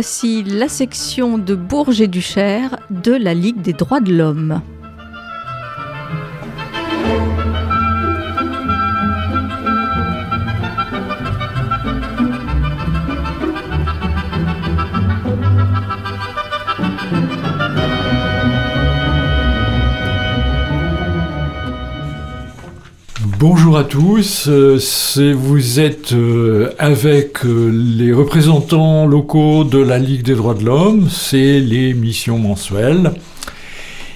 Voici la section de Bourges et Duchère de la Ligue des droits de l'homme. Bonjour à tous, euh, vous êtes euh, avec euh, les représentants locaux de la Ligue des droits de l'homme, c'est l'émission mensuelle.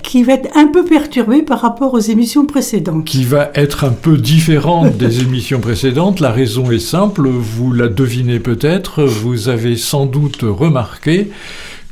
Qui va être un peu perturbée par rapport aux émissions précédentes. Qui va être un peu différente des émissions précédentes. La raison est simple, vous la devinez peut-être, vous avez sans doute remarqué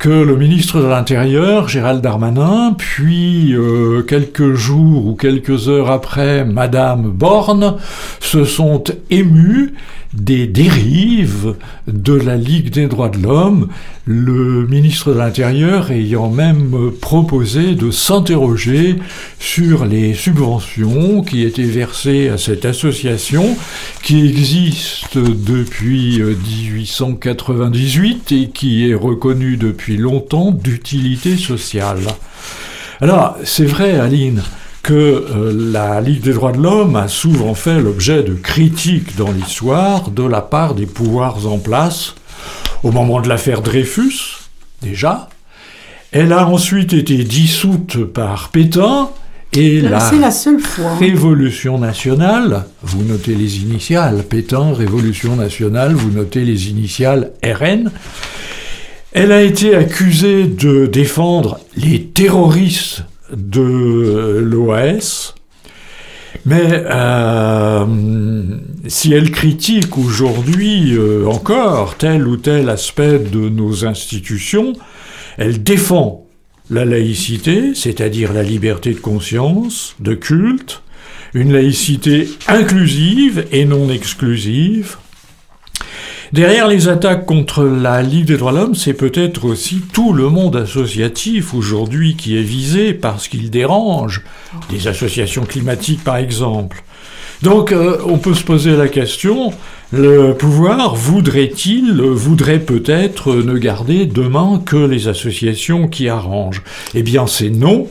que le ministre de l'Intérieur, Gérald Darmanin, puis euh, quelques jours ou quelques heures après, Madame Borne, se sont émus des dérives de la Ligue des droits de l'homme, le ministre de l'Intérieur ayant même proposé de s'interroger sur les subventions qui étaient versées à cette association qui existe depuis 1898 et qui est reconnue depuis longtemps d'utilité sociale. Alors, c'est vrai, Aline, que euh, la Ligue des droits de l'homme a souvent fait l'objet de critiques dans l'histoire de la part des pouvoirs en place, au moment de l'affaire Dreyfus, déjà. Elle a ensuite été dissoute par Pétain, et la, la seule fois. Révolution nationale, vous notez les initiales, Pétain, Révolution nationale, vous notez les initiales RN. Elle a été accusée de défendre les terroristes de l'OAS. Mais euh, si elle critique aujourd'hui euh, encore tel ou tel aspect de nos institutions, elle défend la laïcité, c'est-à-dire la liberté de conscience, de culte, une laïcité inclusive et non exclusive, Derrière les attaques contre la Ligue des droits de l'homme, c'est peut-être aussi tout le monde associatif aujourd'hui qui est visé parce qu'il dérange, des associations climatiques par exemple. Donc euh, on peut se poser la question, le pouvoir voudrait-il, voudrait peut-être ne garder demain que les associations qui arrangent? Eh bien c'est non.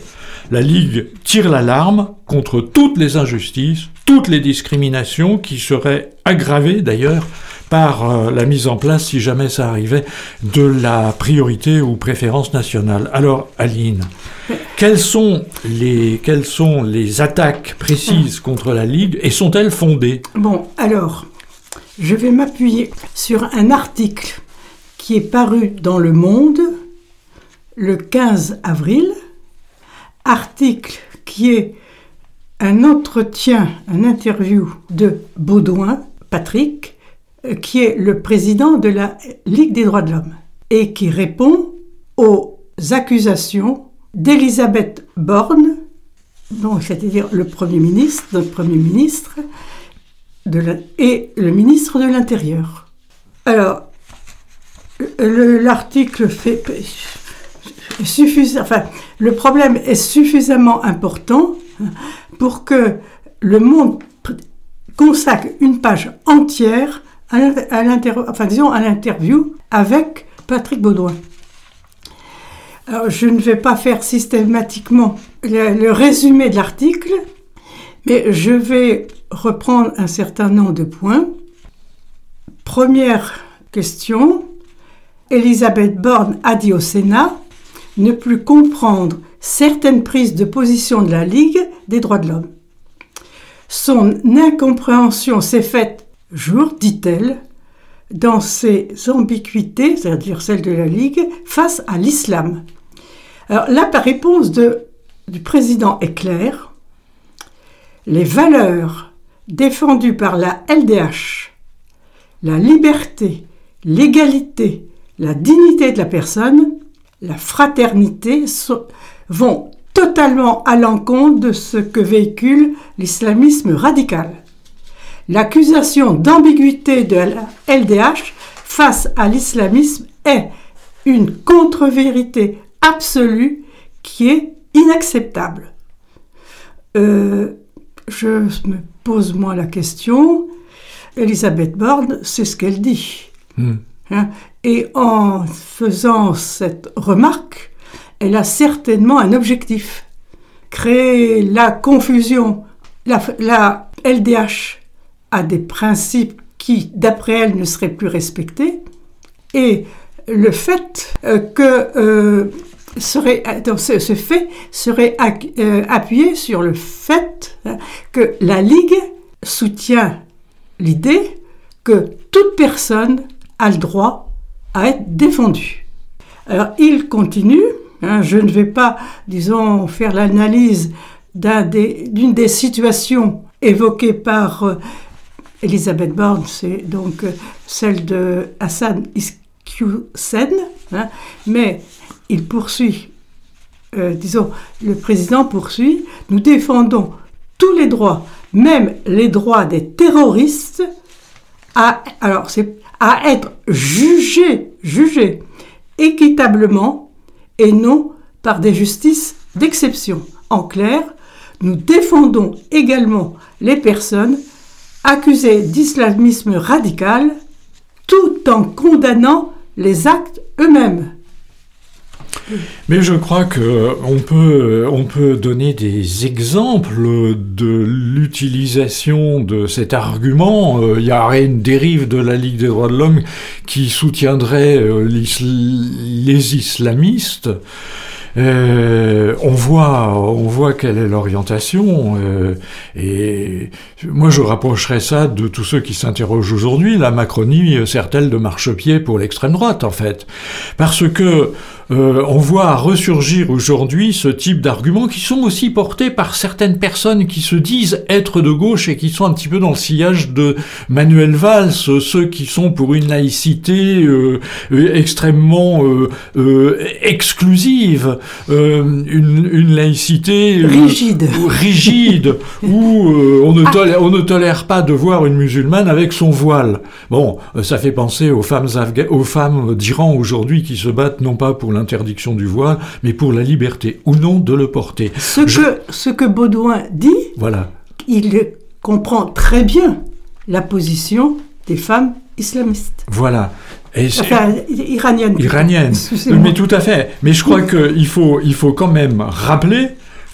La Ligue tire l'alarme contre toutes les injustices, toutes les discriminations qui seraient aggravées d'ailleurs par euh, la mise en place, si jamais ça arrivait, de la priorité ou préférence nationale. Alors, Aline, quelles sont les, quelles sont les attaques précises contre la Ligue et sont-elles fondées? Bon, alors, je vais m'appuyer sur un article qui est paru dans Le Monde le 15 avril, article qui est un entretien, un interview de Baudouin, Patrick, qui est le président de la Ligue des droits de l'homme et qui répond aux accusations d'Elisabeth Borne, c'est-à-dire le Premier ministre, notre Premier ministre, et le ministre de l'Intérieur. Alors, l'article fait enfin, le problème est suffisamment important pour que le monde consacre une page entière à l'interview avec Patrick Baudouin. Je ne vais pas faire systématiquement le, résumé de l'article, mais je vais reprendre un certain nombre de points. Première question, Elisabeth Borne a dit au Sénat ne plus comprendre certaines prises de position de la Ligue des droits de l'homme. Son incompréhension s'est faite jour, dit-elle, dans ses ambiguïtés, c'est-à-dire celle de la Ligue, face à l'islam. Alors là, la réponse du président est claire. Les valeurs défendues par la LDH, la liberté, l'égalité, la dignité de la personne, la fraternité vont totalement à l'encontre de ce que véhicule l'islamisme radical. L'accusation d'ambiguïté de la LDH face à l'islamisme est une contre-vérité absolue qui est inacceptable. Euh, je me pose moi la question, Elisabeth Borne, c'est ce qu'elle dit. Hmm. Hein, Et en faisant cette remarque, elle a certainement un objectif. Créer la confusion. La, la LDH a des principes qui, d'après elle, ne seraient plus respectés. Et le fait euh, que euh, serait, ce, ce, fait serait euh, appuyé sur le fait hein, que la Ligue soutient l'idée que toute personne a le droit à être défendue. Alors il continue, hein, je ne vais pas, disons, faire l'analyse d'une des, situations évoquées par euh, Elisabeth Borne, c'est donc euh, celle de Hassan Iskousen, hein, mais il poursuit, euh, disons, le président poursuit, nous défendons tous les droits, même les droits des terroristes, à, alors à être jugés, jugés équitablement et non par des justices d'exception. En clair, nous défendons également les personnes accusées d'islamisme radical tout en condamnant les actes eux-mêmes. Mais je crois que on peut, on peut donner des exemples de l'utilisation de cet argument. Euh, il y a une dérive de la Ligue des droits de l'homme qui soutiendrait euh, les islamistes. Euh, on voit, on voit quelle est l'orientation. Euh, et moi, je rapprocherais ça de tous ceux qui s'interrogent aujourd'hui. La Macronie sert-elle de marchepied pour l'extrême droite, en fait? Parce que euh, on voit ressurgir aujourd'hui ce type d'arguments qui sont aussi portés par certaines personnes qui se disent être de gauche et qui sont un petit peu dans le sillage de Manuel Valls, ceux qui sont pour une laïcité euh, extrêmement euh, exclusive, une, laïcité rigide, rigide où on ne, tolère, on ne tolère pas de voir une musulmane avec son voile. Bon, ça fait penser aux femmes, aux femmes d'Iran aujourd'hui qui se battent non pas pour interdiction du voile, mais pour la liberté ou non de le porter. Ce, que, ce que Baudouin dit, voilà. il comprend très bien la position des femmes islamistes. Voilà. Et enfin, iraniennes. Iraniennes. Mais tout à fait. Mais je crois qu'il faut, il faut quand même rappeler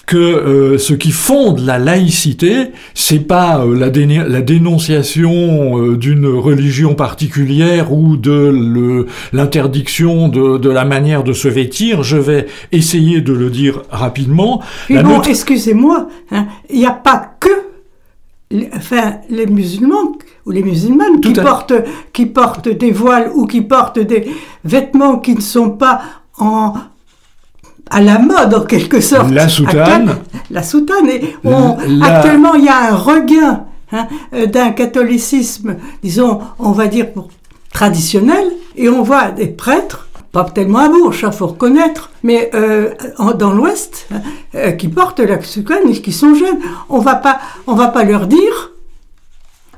que euh, ce qui fonde la laïcité, c'est pas euh, la, la, dénonciation euh, d'une religion particulière ou de l'interdiction de, de, la manière de se vêtir. Je vais essayer de le dire rapidement. Mais bon, excusez-moi, hein, il n'y a pas que les, enfin, les musulmans ou les musulmanes qui portent, qui portent des voiles ou qui portent des vêtements qui ne sont pas en, à la mode en quelque sorte. La soutane. La soutane. Et Actuellement, il y a un regain hein, euh, d'un catholicisme, disons, on va dire traditionnel, et on voit des prêtres, pas tellement à Bourges, il faut reconnaître, mais euh, dans l'Ouest, hein, euh, qui portent la soutane et qui sont jeunes. On va pas, on va pas leur dire.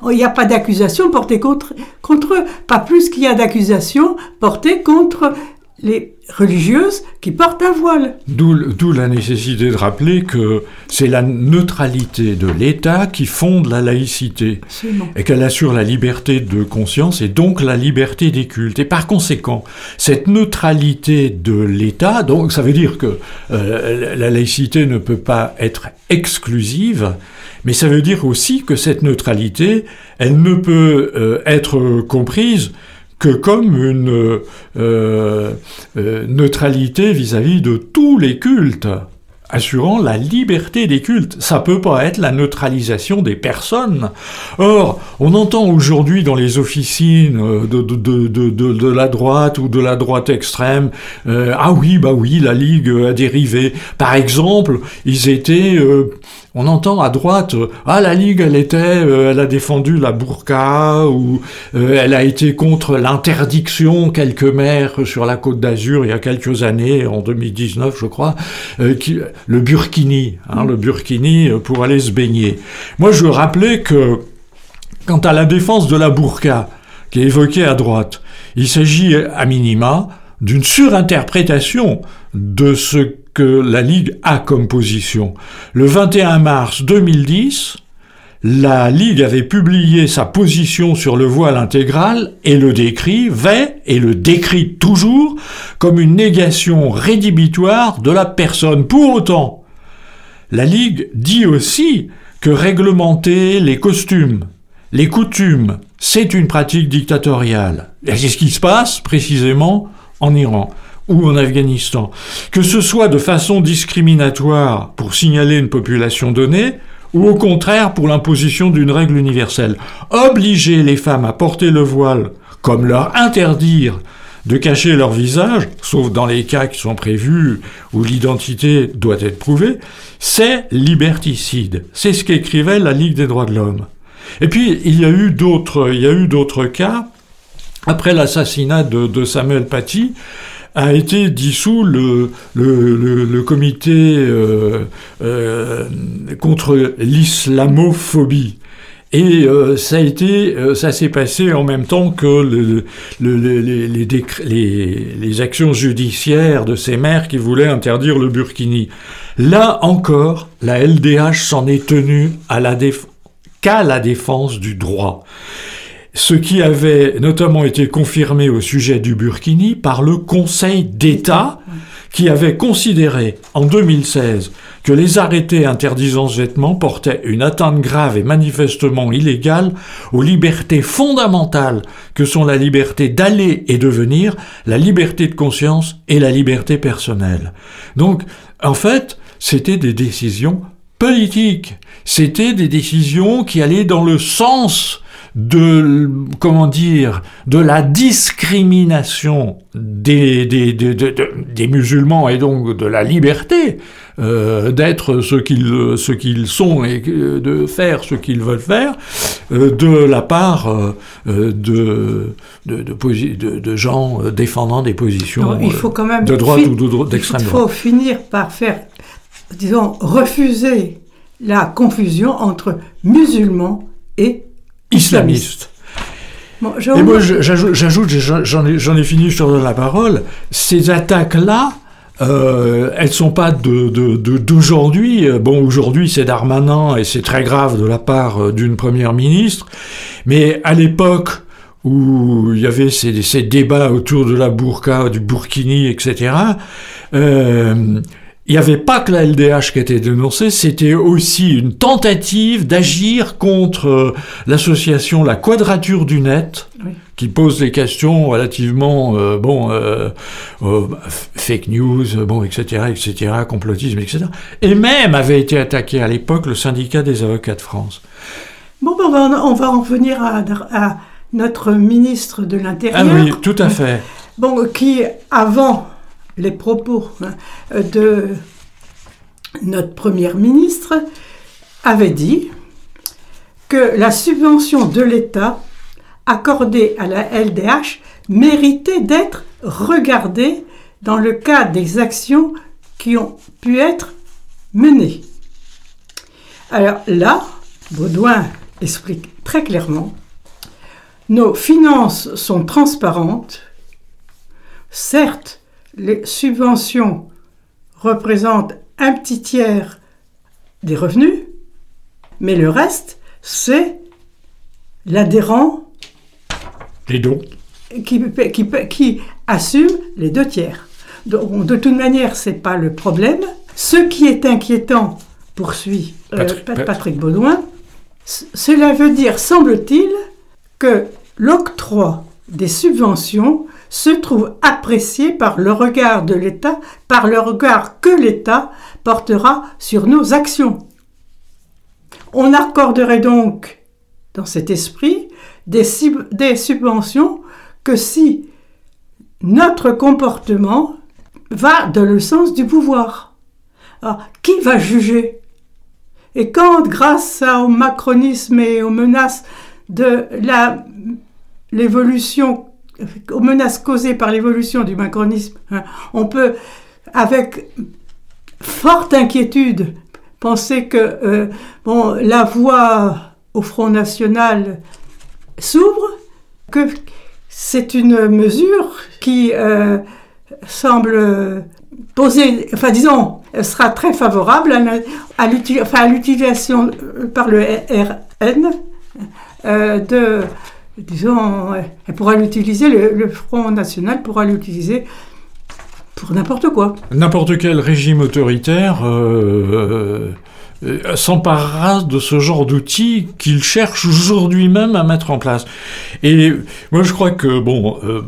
Il n'y a pas d'accusation portée contre, contre eux, pas plus qu'il y a d'accusations portées contre les religieuses qui portent un voile. D'où la nécessité de rappeler que c'est la neutralité de l'État qui fonde la laïcité et qu'elle assure la liberté de conscience et donc la liberté des cultes. Et par conséquent, cette neutralité de l'État, donc ça veut dire que euh, la laïcité ne peut pas être exclusive, mais ça veut dire aussi que cette neutralité, elle ne peut euh, être comprise que comme une euh, euh, neutralité vis-à-vis de tous les cultes, assurant la liberté des cultes. Ça peut pas être la neutralisation des personnes. Or, on entend aujourd'hui dans les officines euh, de, de, de, de, la droite ou de la droite extrême, ah oui, bah oui, la Ligue a dérivé. Par exemple, ils étaient on entend à droite, euh, ah la Ligue, elle était, euh, elle a défendu la burqa ou euh, elle a été contre l'interdiction quelques maires sur la Côte d'Azur il y a quelques années, en 2019 je crois, le burkini, hein, le burkini pour aller se baigner. Moi je rappelais que quant à la défense de la burqa qui est évoquée à droite, il s'agit à minima d'une surinterprétation de ce la Ligue a comme position. Le 21 mars 2010, la Ligue avait publié sa position sur le voile intégral et le décrivait, et le décrit toujours, comme une négation rédhibitoire de la personne. Pour autant, la Ligue dit aussi que réglementer les costumes, les coutumes, c'est une pratique dictatoriale. Et c'est ce qui se passe précisément en Iran ou en Afghanistan. Que ce soit de façon discriminatoire pour signaler une population donnée, ou au contraire pour l'imposition d'une règle universelle. Obliger les femmes à porter le voile, comme leur interdire de cacher leur visage, sauf dans les cas qui sont prévus où l'identité doit être prouvée, c'est liberticide. C'est ce qu'écrivait la Ligue des droits de l'homme. Et puis, il y a eu d'autres, il y a eu d'autres cas. Après l'assassinat de, Samuel Paty, a été dissous le, le, comité euh, euh, contre l'islamophobie. Et euh, ça s'est passé en même temps que les, actions judiciaires de ces maires qui voulaient interdire le burkini. Là encore, la LDH s'en est tenue à qu'à la défense du droit ce qui avait notamment été confirmé au sujet du Burkini par le Conseil d'État, qui avait considéré en 2016 que les arrêtés interdisant ce vêtement portaient une atteinte grave et manifestement illégale aux libertés fondamentales que sont la liberté d'aller et de venir, la liberté de conscience et la liberté personnelle. Donc, en fait, c'était des décisions politiques. C'était des décisions qui allaient dans le sens de comment dire de la discrimination des, des, des, des musulmans et donc de la liberté euh, d'être ce qu'ils ce qu'ils sont et de faire ce qu'ils veulent faire euh, de la part euh, de, de, de, de, gens défendant des positions il faut quand même de droite ou d'extrême droite. Il faut finir par faire disons refuser la confusion entre musulmans et islamiste. Et moi, j'ajoute, j'en ai, fini, sur la parole, ces attaques-là, euh, elles sont pas d'aujourd'hui. De, bon, aujourd'hui, c'est Darmanin et c'est très grave de la part euh, d'une première ministre. Mais à l'époque où il y avait ces, ces, débats autour de la burqa, du burkini, etc., euh, il n'y avait pas que la LDH qui était dénoncée, c'était aussi une tentative d'agir contre euh, l'association La Quadrature du Net, qui pose des questions relativement, euh, bon, euh, fake news, bon, etc., etc., complotisme, etc. Et même avait été attaqué à l'époque le syndicat des avocats de France. Bon, ben, on, va, on va en venir à, à notre ministre de l'Intérieur. Ah oui, tout à fait. Bon, qui, avant les propos hein, de notre première ministre avait dit que la subvention de l'État accordée à la LDH méritait d'être regardée dans le cadre des actions qui ont pu être menées. Alors là, Baudouin explique très clairement, nos finances sont transparentes, certes, les subventions représentent un petit tiers des revenus, mais le reste, c'est l'adhérent. Les dons. Qui, qui, qui, assume les deux tiers. Donc, de toute manière, ce n'est pas le problème. Ce qui est inquiétant, poursuit euh, Patrick, Patrick Baudouin, cela veut dire, semble-t-il, que l'octroi des subventions se trouve apprécié par le regard de l'État, par le regard que l'État portera sur nos actions. On accorderait donc, dans cet esprit, des, subventions que si notre comportement va dans le sens du pouvoir. Alors, qui va juger? Et quand, grâce au macronisme et aux menaces de l'évolution aux menaces causées par l'évolution du macronisme, hein, on peut, avec forte inquiétude, penser que euh, bon, la voie au Front National s'ouvre, que c'est une mesure qui euh, semble poser, enfin disons, sera très favorable à, l'utilisation par le RN de, disons, elle pourra l'utiliser, le, Front National pourra l'utiliser pour n'importe quoi. N'importe quel régime autoritaire euh, euh, s'emparera de ce genre d'outils qu'il cherche aujourd'hui même à mettre en place. Et moi je crois que, bon, euh,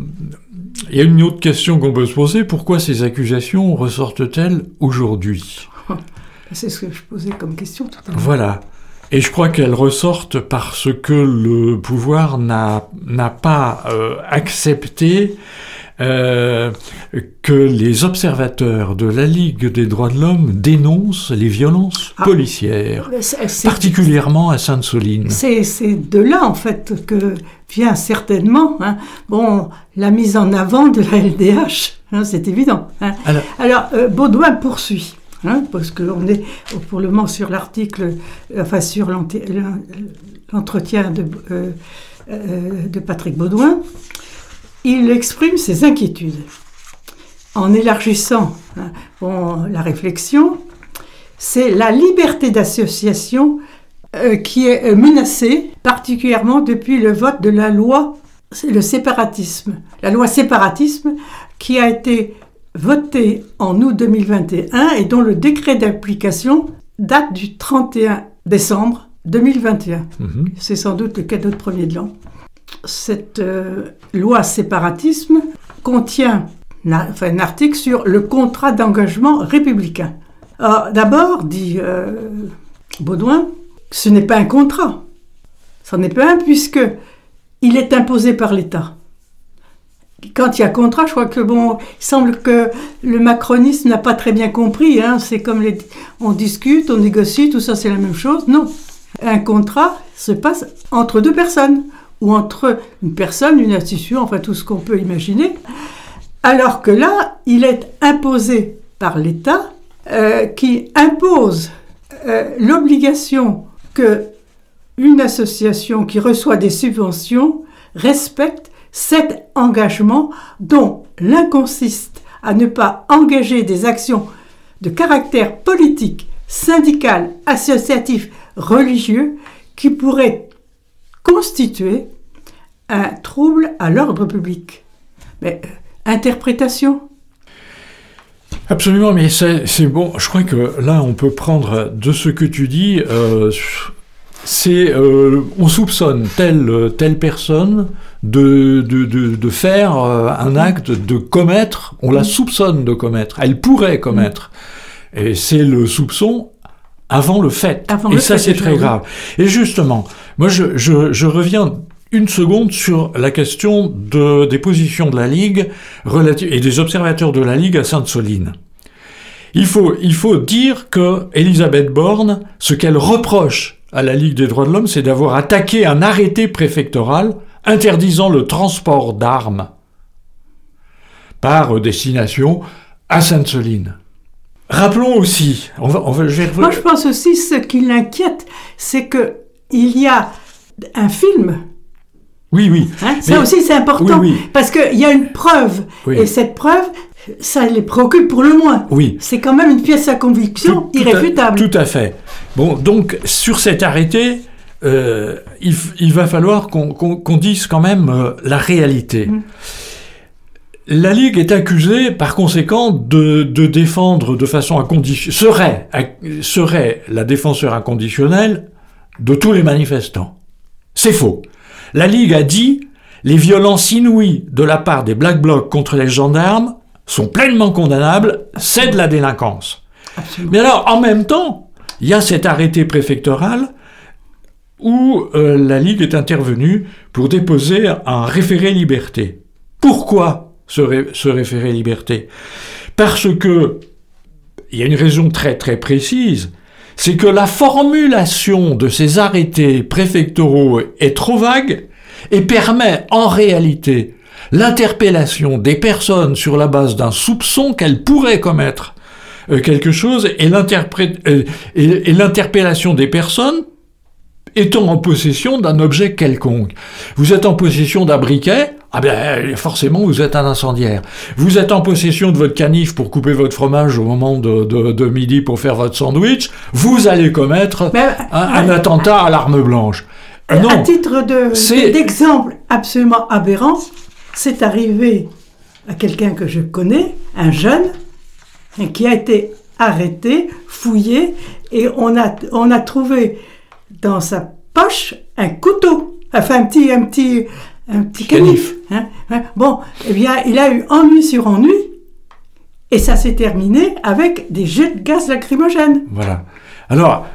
il y a une autre question qu'on peut se poser, pourquoi ces accusations ressortent-elles aujourd'hui? C'est ce que je posais comme question tout à l'heure. Voilà. Et je crois qu'elles ressortent parce que le pouvoir n'a pas accepté euh, que les observateurs de la Ligue des droits de l'homme dénoncent les violences ah, policières, particulièrement à Sainte-Soline. C'est de là, en fait, que vient certainement hein, bon, la mise en avant de la LDH, hein, c'est évident. Hein. Alors, euh, Baudouin poursuit. Parce qu'on est pour le moment sur l'article, enfin sur l'entretien de, euh, de Patrick Baudouin il exprime ses inquiétudes. En élargissant hein, la réflexion, c'est la liberté d'association euh, qui est menacée, particulièrement depuis le vote de la loi, le séparatisme. La loi séparatisme qui a été votée en août 2021 et dont le décret d'application date du 31 décembre 2021. Mhm. C'est sans doute le cadeau de premier de l'an cette euh, loi séparatisme contient un article sur le contrat d'engagement républicain. D'abord, dit euh, Baudouin, ce n'est pas un contrat. Ce n'est pas un puisque il est imposé par l'État. Quand il y a contrat, je crois que bon, il semble que le macronisme n'a pas très bien compris. Hein. C'est comme on discute, on négocie, tout ça c'est la même chose. Non, un contrat se passe entre deux personnes ou entre une personne, une institution, enfin tout ce qu'on peut imaginer, alors que là, il est imposé par l'État euh, qui impose euh, l'obligation que une association qui reçoit des subventions respecte cet engagement dont l'un consiste à ne pas engager des actions de caractère politique, syndical, associatif, religieux qui pourraient constituer un trouble à l'ordre public. Mais euh, interprétation? Absolument, mais c'est bon. Je crois que là, on peut prendre de ce que tu dis. Euh, c'est euh, on soupçonne telle telle personne de, de, de, faire un acte, de commettre. On la soupçonne de commettre. Elle pourrait commettre. Et c'est le soupçon avant le fait. et ça, c'est très grave. Et justement, moi, je, je, reviens une seconde sur la question de, des positions de la Ligue et des observateurs de la Ligue à Sainte-Soline. Il faut, il faut dire que Elisabeth Borne, ce qu'elle reproche à la Ligue des droits de l'homme, c'est d'avoir attaqué un arrêté préfectoral interdisant le transport d'armes par destination à Sainte-Soline. Rappelons aussi, on va, on va, je Moi, je pense aussi ce qui l'inquiète, c'est que il y a un film. Oui, oui. Hein, ça aussi, c'est important, parce qu'il y a une preuve, et cette preuve, ça les préoccupe pour le moins. Oui. C'est quand même une pièce à conviction irréfutable. tout à fait. Bon, donc sur cet arrêté, euh, il, va falloir qu'on dise quand même euh, la réalité. Mm. La Ligue est accusée, par conséquent, de, défendre de façon inconditionnelle, serait, serait la défenseur inconditionnelle de tous les manifestants. C'est faux. La Ligue a dit les violences inouïes de la part des Black Blocs contre les gendarmes sont pleinement condamnables, c'est de la délinquance. Mais alors, en même temps, il y a cet arrêté préfectoral où euh, la Ligue est intervenue pour déposer un référé liberté. Pourquoi se, référer liberté? Parce que, il y a une raison très très précise, c'est que la formulation de ces arrêtés préfectoraux est trop vague et permet en réalité l'interpellation des personnes sur la base d'un soupçon qu'elles pourraient commettre euh, quelque chose euh, et l'interpellation des personnes étant en possession d'un objet quelconque? Vous êtes en possession d'un briquet, ah ben forcément vous êtes un incendiaire. Vous êtes en possession de votre canif pour couper votre fromage au moment de, de, midi pour faire votre sandwich, vous allez commettre un, attentat à l'arme blanche. Non, à titre d'exemple absolument aberrant, c'est arrivé à quelqu'un que je connais, un jeune, qui a été arrêté, fouillé, et on a, on a trouvé dans sa poche un couteau, enfin un petit, un petit, un petit canif. Hein, hein. Bon, eh bien, il a eu ennui sur ennui, et ça s'est terminé avec des jets de gaz lacrymogènes. Voilà. Alors,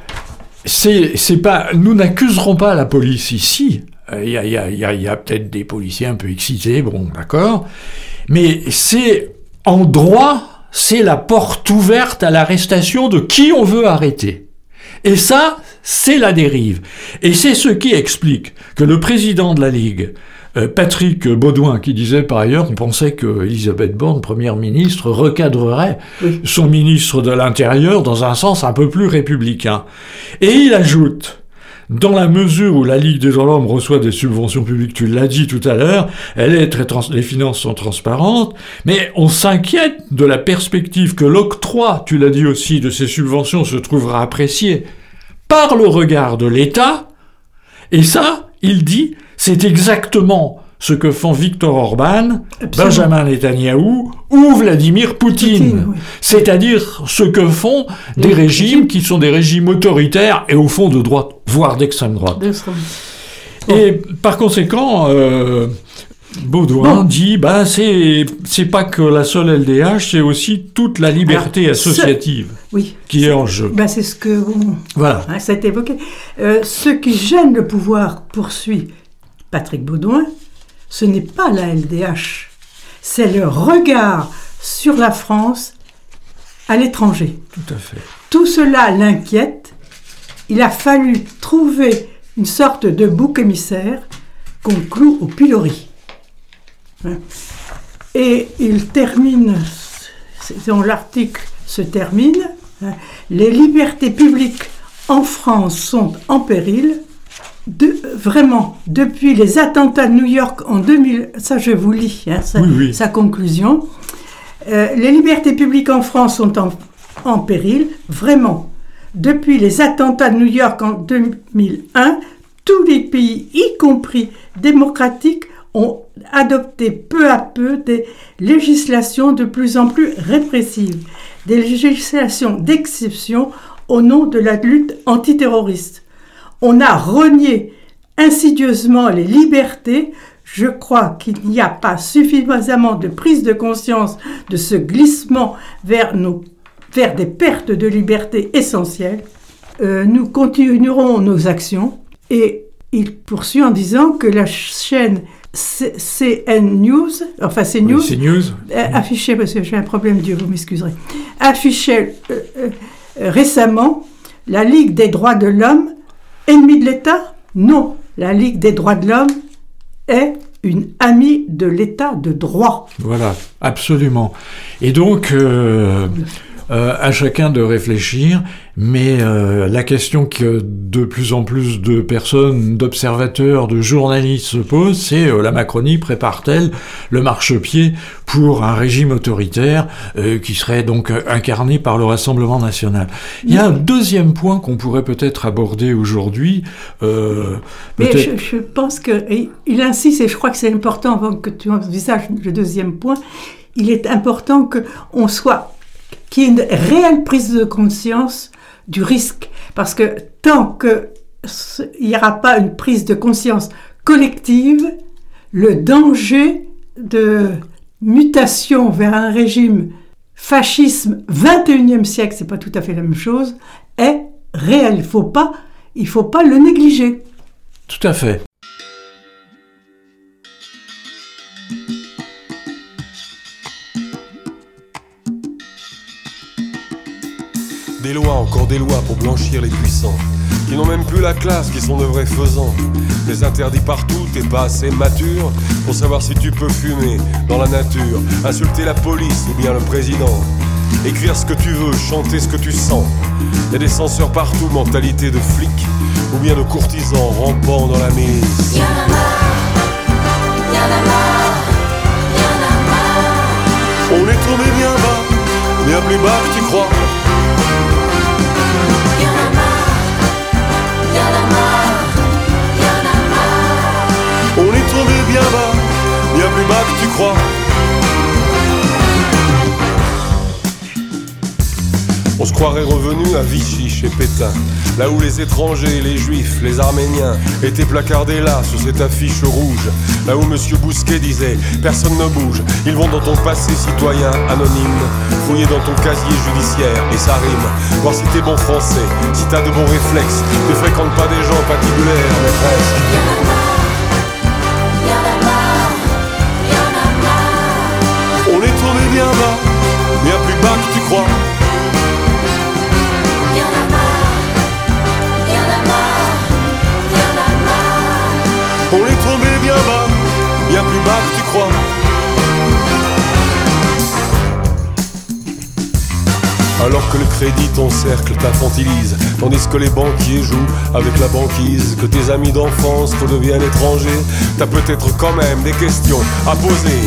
c'est, c'est pas, nous n'accuserons pas la police ici. Il y a, y a, y a peut-être des policiers un peu excités, bon, d'accord. Mais c'est en droit, c'est la porte ouverte à l'arrestation de qui on veut arrêter. Et ça, c'est la dérive. Et c'est ce qui explique que le président de la Ligue, euh, Patrick Baudouin, qui disait par ailleurs, on pensait que Elisabeth Borne, première ministre, recadrerait son ministre de l'Intérieur dans un sens un peu plus républicain. Et il ajoute, dans la mesure où la Ligue des l'homme reçoit des subventions publiques, tu l'as dit tout à l'heure, elle est très les finances sont transparentes, mais on s'inquiète de la perspective que l'octroi, tu l'as dit aussi, de ces subventions se trouvera apprécié par le regard de l'État, et ça, il dit, c'est exactement ce que font Viktor Orban, Benjamin Netanyahou ou Vladimir Poutine. C'est-à-dire ce que font des régimes qui sont des régimes autoritaires et au fond de droite, voire d'extrême droite. Et par conséquent, euh, Baudouin dit, bah, c'est, c'est pas que la seule LDH, c'est aussi toute la liberté associative qui est, en jeu. Bah, c'est ce que voilà. Hein, ça a été évoqué. Euh, ce qui gêne le pouvoir, poursuit Patrick Baudouin, ce n'est pas la LDH, c'est le regard sur la France à l'étranger. Tout à fait. Tout cela l'inquiète. Il a fallu trouver une sorte de bouc émissaire qu'on cloue au pilori. Hein. Et il termine, dont l'article se termine, hein. les libertés publiques en France sont en péril, vraiment, depuis les attentats de New York en 2000, ça je vous lis, hein, sa, conclusion, euh, les libertés publiques en France sont en, en, péril, vraiment. Depuis les attentats de New York en 2001, tous les pays, y compris démocratiques, ont adopté peu à peu des législations de plus en plus répressives, des législations d'exception au nom de la lutte antiterroriste on a renié insidieusement les libertés, je crois qu'il n'y a pas suffisamment de prise de conscience de ce glissement vers, nos, vers des pertes de liberté essentielles. Euh, nous continuerons nos actions et il poursuit en disant que la chaîne CN News, enfin c'est News, news. Euh, affichait, parce que j'ai un problème Dieu, vous m'excuserez, affichait euh, récemment la Ligue des droits de l'homme Ennemi de l'État Non. La Ligue des droits de l'homme est une amie de l'État de droit. Voilà, absolument. Et donc, euh, euh, à chacun de réfléchir, mais euh, la question que de plus en plus de personnes, d'observateurs, de journalistes se posent, c'est euh, la Macronie prépare-t-elle le marchepied pour un régime autoritaire qui serait donc incarné par le Rassemblement national? Il y a un deuxième point qu'on pourrait peut-être aborder aujourd'hui. mais je, pense qu'il insiste, et je crois que c'est important avant que tu envisages le deuxième point, il est important qu'on soit qu'il y ait une réelle prise de conscience du risque. Parce que tant qu'il n'y aura pas une prise de conscience collective, le danger de mutation vers un régime fascisme 21e siècle, c'est pas tout à fait la même chose, est réel. Il faut pas, il faut pas le négliger. Tout à fait. des lois, encore des lois pour blanchir les puissants, qui n'ont même plus la classe, qui sont de vrais faisants. Des interdits partout, t'es pas assez mature pour savoir si tu peux fumer dans la nature, insulter la police ou bien le président. Écrire ce que tu veux, chanter ce que tu sens. Y des censeurs partout, mentalité de flic ou bien de courtisan rampant dans la mise. On est tombé bien bas, bien plus bas que tu crois. Tu crois. On se croirait revenu à Vichy chez Pétain, là où les étrangers, les juifs, les arméniens étaient placardés là sous cette affiche rouge, là où Monsieur Bousquet disait personne ne bouge, ils vont dans ton passé citoyen anonyme, fouiller dans ton casier judiciaire et ça rime, voir si t'es bon français, si t'as de bons réflexes, ne fréquente pas des gens patibulaires, mais presque. On est tombé bien bas, bien plus bas que tu crois. Alors que le crédit t'encercle, t'infantilise, tandis que les banquiers jouent avec la banquise, que tes amis d'enfance redeviennent étrangers, t'as peut-être quand même des questions à poser.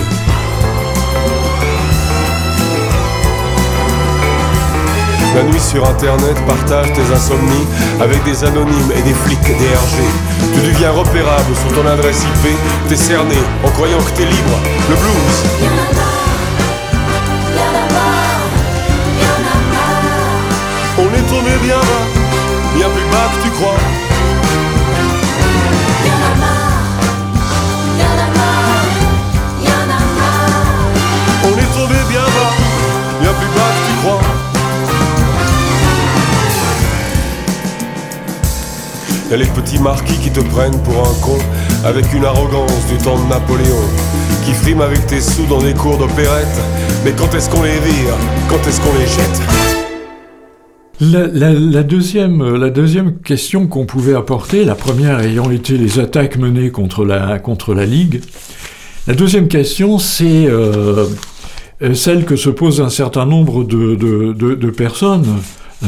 La nuit sur internet partage tes insomnies avec des anonymes et des flics DRG. Tu deviens repérable sur ton adresse IP, t'es cerné en croyant que t'es libre. Le blues. On est tombé bien bas, bien plus bas que tu crois. Y'a les petits marquis qui te prennent pour un con Avec une arrogance du temps de Napoléon Qui friment avec tes sous dans des cours d'opérette Mais quand est-ce qu'on les vire? Quand est-ce qu'on les jette? La, la- deuxième, question qu'on pouvait apporter, la première ayant été les attaques menées contre la, contre la Ligue, la deuxième question, c'est euh, euh, celle que se pose un certain nombre de, personnes.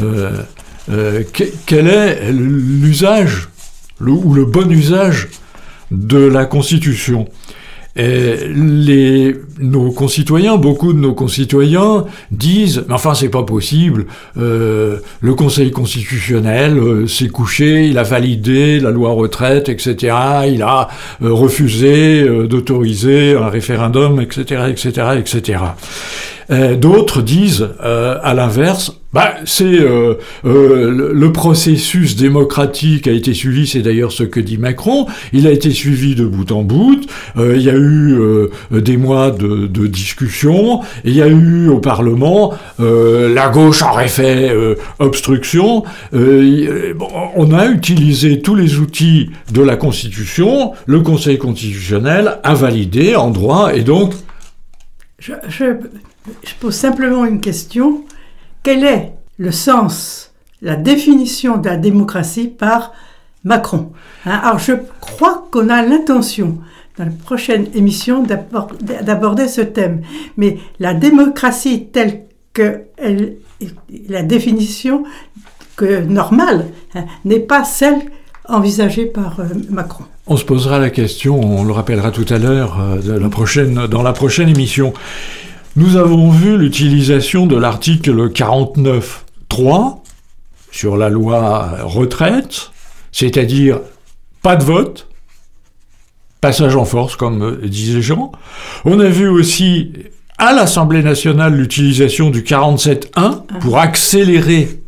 Euh, euh, que- quel est l'usage le- ou le bon usage de la Constitution? Et les, nos concitoyens, beaucoup de nos concitoyens disent, mais enfin c'est pas possible, euh, le Conseil constitutionnel euh, s'est couché, il a validé la loi retraite, etc., il a euh, refusé euh, d'autoriser un référendum, etc., etc., etc. D'autres disent, à l'inverse, bah, c'est euh, euh, le, processus démocratique a été suivi, c'est d'ailleurs ce que dit Macron, il a été suivi de bout en bout, euh, il y a eu euh, des mois de, de discussion, il y a eu au Parlement, euh, la gauche aurait fait euh, obstruction, on a utilisé tous les outils de la Constitution, le Conseil constitutionnel a validé en droit, et donc Je, je- je pose simplement une question. Quel est le sens, la définition de la démocratie par Macron Hein, Alors je crois qu'on a l'intention dans la prochaine émission d'abor- d'aborder ce thème. Mais la démocratie telle que la définition que normale hein, n'est pas celle envisagée par euh, Macron. On se posera la question, on le rappellera tout à l'heure euh, dans la prochaine émission. Nous avons vu l'utilisation de l'article 49.3 sur la loi retraite, c'est-à-dire pas de vote, passage en force, comme euh, disait Jean. On a vu aussi à l'Assemblée nationale l'utilisation du 47.1 pour accélérer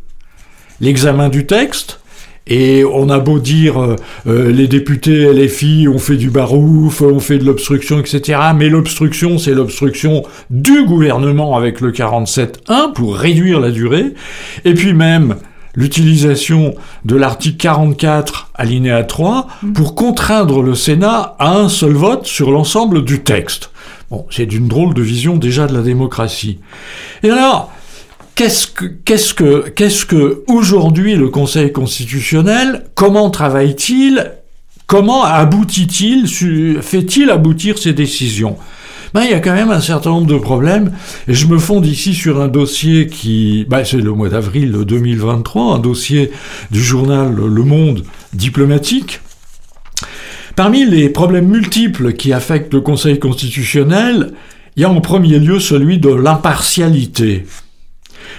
l'examen du texte. Et on a beau dire euh, euh, les députés LFI ont fait du barouf, ont fait de l'obstruction, etc. Mais l'obstruction, c'est l'obstruction du gouvernement avec le 47.1 pour réduire la durée. Et puis même l'utilisation de l'article 44 alinéa 3 pour contraindre le Sénat à un seul vote sur l'ensemble du texte. Bon, c'est d'une drôle de vision déjà de la démocratie. Et alors, Qu'est-ce que, qu'est-ce que, qu'est-ce que aujourd'hui le Conseil constitutionnel, comment travaille-t-il, comment aboutit-il, fait-il aboutir ses décisions? Ben, il y a quand même un certain nombre de problèmes, et je me fonde ici sur un dossier qui, ben, c'est le mois d'avril 2023, un dossier du journal Le Monde diplomatique. Parmi les problèmes multiples qui affectent le Conseil constitutionnel, il y a en premier lieu celui de l'impartialité.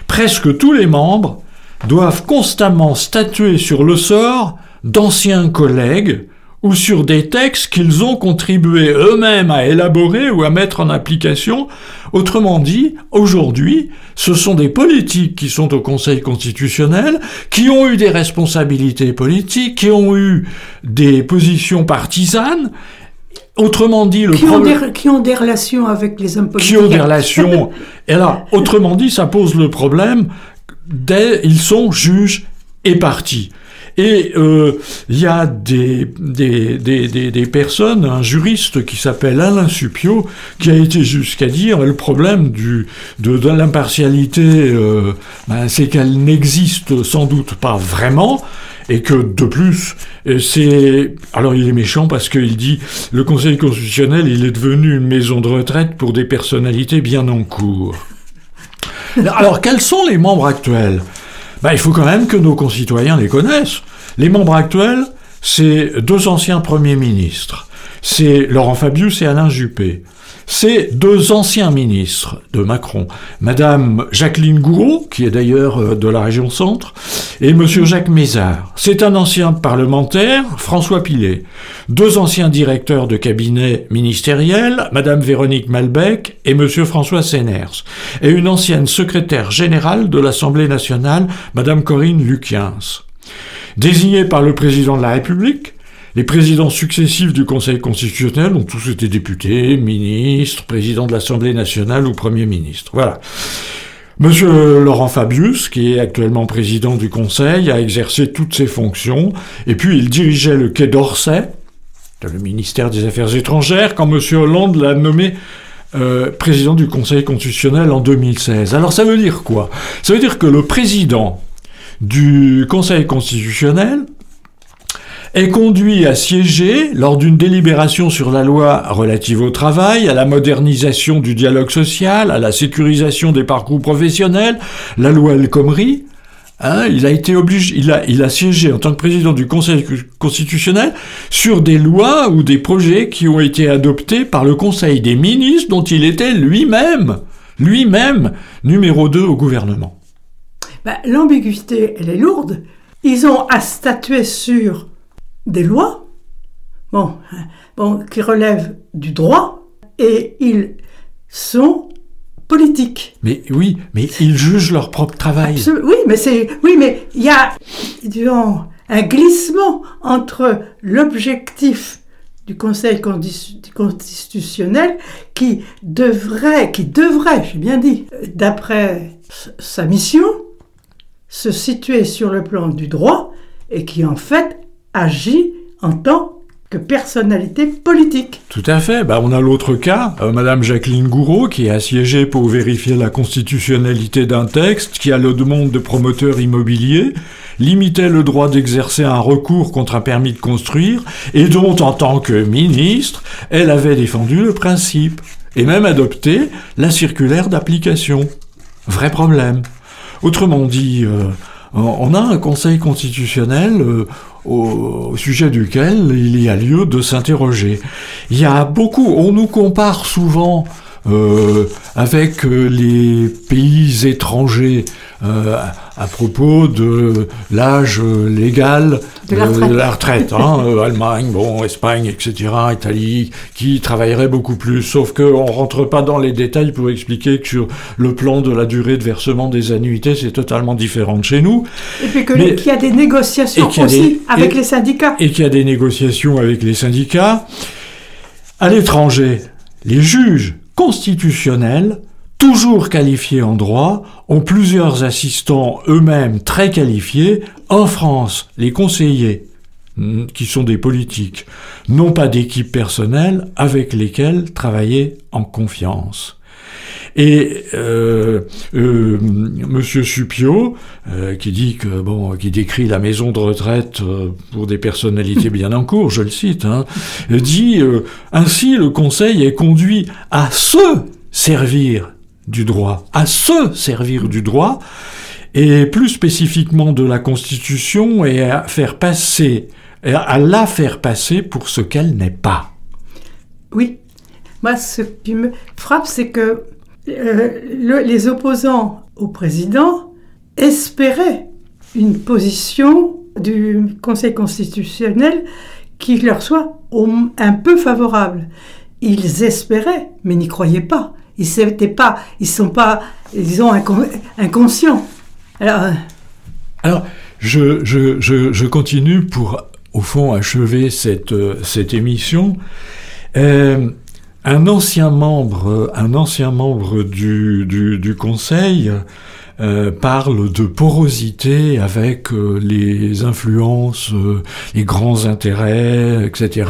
Presque tous les membres doivent constamment statuer sur le sort d'anciens collègues ou sur des textes qu'ils ont contribué eux-mêmes à élaborer ou à mettre en application. Autrement dit, aujourd'hui, ce sont des politiques qui sont au Conseil constitutionnel, qui ont eu des responsabilités politiques, qui ont eu des positions partisanes, Autrement dit, le qui, ont des, qui ont des relations avec les hommes politiques. Qui ont des relations. Et là, autrement dit, ça pose le problème. Des, ils sont juges et partis. Et euh, il y a des, des, des, des, personnes, un juriste qui s'appelle Alain Supio, qui a été jusqu'à dire le problème du, de, de l'impartialité, euh, ben, c'est qu'elle n'existe sans doute pas vraiment, et que de plus, c'est... Alors il est méchant parce qu'il dit le Conseil constitutionnel, il est devenu une maison de retraite pour des personnalités bien en cours. Alors quels sont les membres actuels? Ben, Il faut quand même que nos concitoyens les connaissent. Les membres actuels, c'est deux anciens premiers ministres. C'est Laurent Fabius et Alain Juppé c'est deux anciens ministres de Macron, Madame Jacqueline Gouraud, qui est d'ailleurs euh, de la région centre, et Monsieur Jacques Mézard. C'est un ancien parlementaire, François Pilet. Deux anciens directeurs de cabinet ministériel, Madame Véronique Malbec et Monsieur François Séners. Et une ancienne secrétaire générale de l'Assemblée nationale, Madame Corinne Luquiens. Désignés par le président de la République, les présidents successifs du Conseil constitutionnel ont tous été députés, ministres, présidents de l'Assemblée nationale ou Premier ministre. Voilà. Monsieur Laurent Fabius, qui est actuellement président du Conseil, a exercé toutes ses fonctions, et puis il dirigeait le Quai d'Orsay, le ministère des Affaires étrangères, quand Monsieur Hollande l'a nommé euh, président du Conseil constitutionnel en 2016. Alors ça veut dire quoi? Ça veut dire que le président du Conseil constitutionnel est conduit à siéger lors d'une délibération sur la loi relative au travail, à la modernisation du dialogue social, à la sécurisation des parcours professionnels, la loi El Khomri. Hein, il a été obligé, il a, siégé en tant que président du Conseil constitutionnel sur des lois ou des projets qui ont été adoptés par le Conseil des ministres dont il était lui-même, lui-même numéro 2 au gouvernement. Ben, l'ambiguïté, elle est lourde. Ils ont à statuer sur des lois, bon, bon, qui relèvent du droit, et ils sont politiques. Mais oui, mais ils jugent leur propre travail. oui, mais c'est, oui, mais il y a, disons, un glissement entre l'objectif du Conseil constitutionnel qui devrait, qui devrait, j'ai bien dit, d'après sa mission, se situer sur le plan du droit et qui en fait agit en tant que personnalité politique. Tout à fait. Bah, on a l'autre cas, euh, Madame Jacqueline Gouraud, qui est assiégée pour vérifier la constitutionnalité d'un texte qui, a le demande de promoteurs immobiliers, limitait le droit d'exercer un recours contre un permis de construire et dont, en tant que ministre, elle avait défendu le principe et même adopté la circulaire d'application. Vrai problème. Autrement dit, euh, on a un conseil constitutionnel euh, au, sujet duquel il y a lieu de s'interroger. Il y a beaucoup, on nous compare souvent euh, avec les pays étrangers euh, à propos de l'âge légal de la retraite, hein, euh, Allemagne, bon, Espagne, etc., Italie, qui travaillerait beaucoup plus. Sauf qu'on ne rentre pas dans les détails pour expliquer que sur le plan de la durée de versement des annuités, c'est totalement différent de chez nous. Et puis qu'il y a des négociations aussi avec les syndicats. Et qu'il y a des négociations avec les syndicats. À l'étranger, les juges constitutionnels toujours qualifiés en droit, ont plusieurs assistants eux-mêmes très qualifiés. En France, les conseillers, hmm, qui sont des politiques, n'ont pas d'équipe personnelle avec lesquelles travailler en confiance. Et euh, euh, Monsieur Supio, euh, qui dit que bon, qui décrit la maison de retraite euh, pour des personnalités bien en cours, je le cite, hein, dit ainsi le Conseil est conduit à se servir du droit, à se servir du droit, et plus spécifiquement de la Constitution, et à faire passer, à la faire passer pour ce qu'elle n'est pas. Oui. Moi, ce qui me frappe, c'est que euh, les opposants au président, espéraient une position du Conseil constitutionnel qui leur soit un peu favorable. Ils espéraient, mais n'y croyaient pas. Ils ne pas, ils sont pas, disons, inconscients. Alors, euh, Alors je, je, je, continue pour, au fond, achever cette, euh, cette émission. Euh, un ancien membre, un ancien membre du, du, du Conseil euh, parle de porosité avec euh, les influences, euh, les grands intérêts, etc.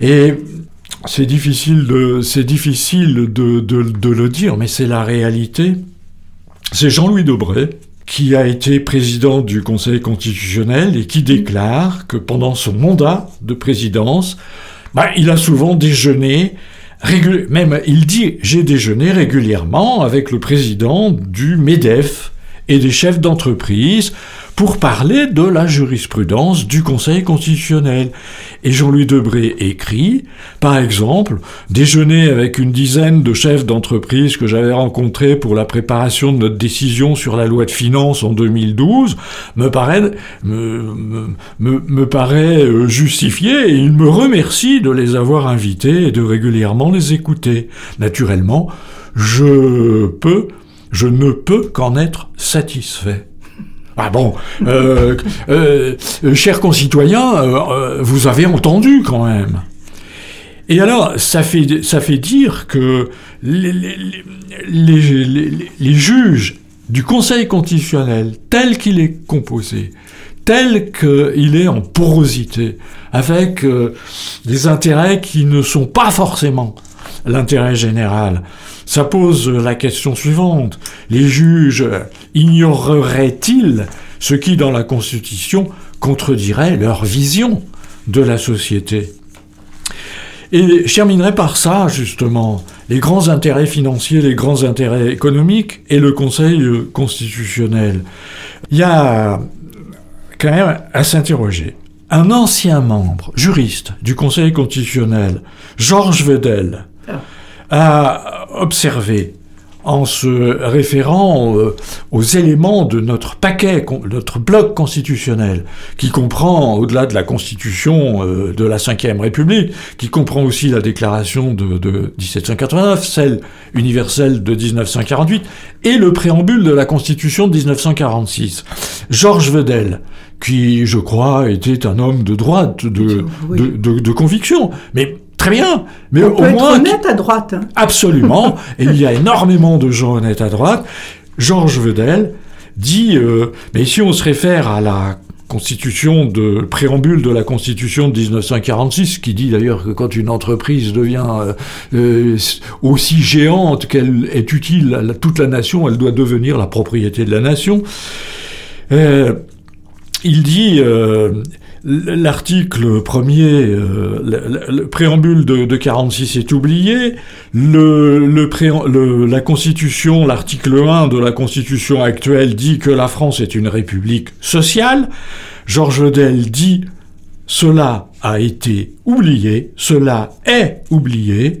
Et c'est difficile de, difficile de, de, le dire, mais c'est la réalité. C'est Jean-Louis Debré qui a été président du Conseil constitutionnel et qui déclare que pendant son mandat de présidence, bah, il a souvent déjeuné même il dit j'ai déjeuné régulièrement avec le président du MEDEF et des chefs d'entreprise pour parler de la jurisprudence du Conseil constitutionnel. Et Jean-Louis Debré écrit, par exemple, déjeuner avec une dizaine de chefs d'entreprise que j'avais rencontrés pour la préparation de notre décision sur la loi de finances en 2012 me paraît, me, me, paraît euh, justifié et il me remercie de les avoir invités et de régulièrement les écouter. Naturellement, je peux, je ne peux qu'en être satisfait. Ah bon, euh, euh, chers concitoyens, euh, vous avez entendu quand même. Et alors, ça fait, ça fait dire que les, les, juges du Conseil constitutionnel, tel qu'il est composé, tel qu'il est en porosité, avec des intérêts qui ne sont pas forcément l'intérêt général, ça pose la question suivante. Les juges ignoreraient-ils ce qui, dans la Constitution, contredirait leur vision de la société? Et je terminerai par ça, justement, les grands intérêts financiers, les grands intérêts économiques et le Conseil constitutionnel. Il y a quand même à s'interroger. Un ancien membre, juriste du Conseil constitutionnel, Georges Vedel, ah a observé en se référant euh, aux éléments de notre paquet, notre bloc constitutionnel, qui comprend, au-delà de la Constitution euh, de la Ve République, qui comprend aussi la Déclaration de, de 1789, celle universelle de 1948, et le préambule de la Constitution de 1946. Georges Vedel, qui, je crois, était un homme de droite, de, de, de conviction, mais Très bien, mais On au peut moins être honnête à droite. Hein. Absolument, et il y a énormément de gens honnêtes à droite. Georges Vedel dit, euh, mais si on se réfère à la constitution de préambule de la constitution de 1946 qui dit d'ailleurs que quand une entreprise devient euh, euh, aussi géante qu'elle est utile à toute la nation, elle doit devenir la propriété de la nation. il dit L'article premier, euh, le, préambule de, de, 46 est oublié. La Constitution, l'article 1 de la Constitution actuelle dit que la France est une république sociale. Georges Vedel dit cela a été oublié, cela est oublié,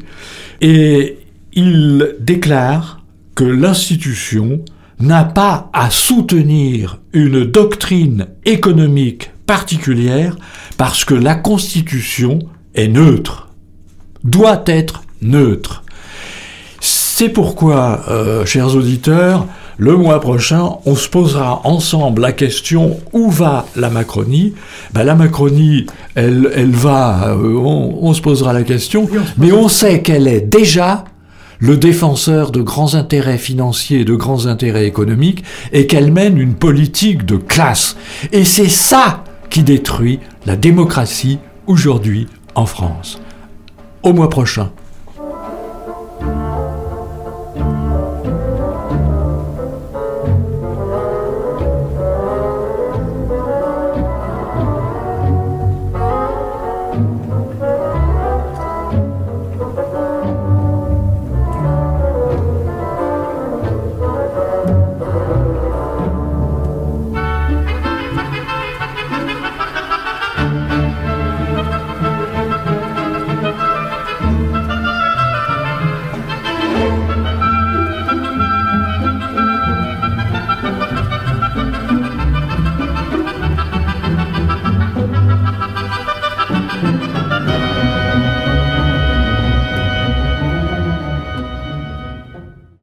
et il déclare que l'institution n'a pas à soutenir une doctrine économique particulière parce que la Constitution est neutre, doit être neutre. C'est pourquoi, euh, chers auditeurs, le mois prochain, on se posera ensemble la question où va la Macronie? Ben, La Macronie, elle, elle va, euh, on, se posera la question, mais on sait qu'elle est déjà le défenseur de grands intérêts financiers et de grands intérêts économiques et qu'elle mène une politique de classe. Et c'est ça qui détruit la démocratie aujourd'hui en France. Au mois prochain.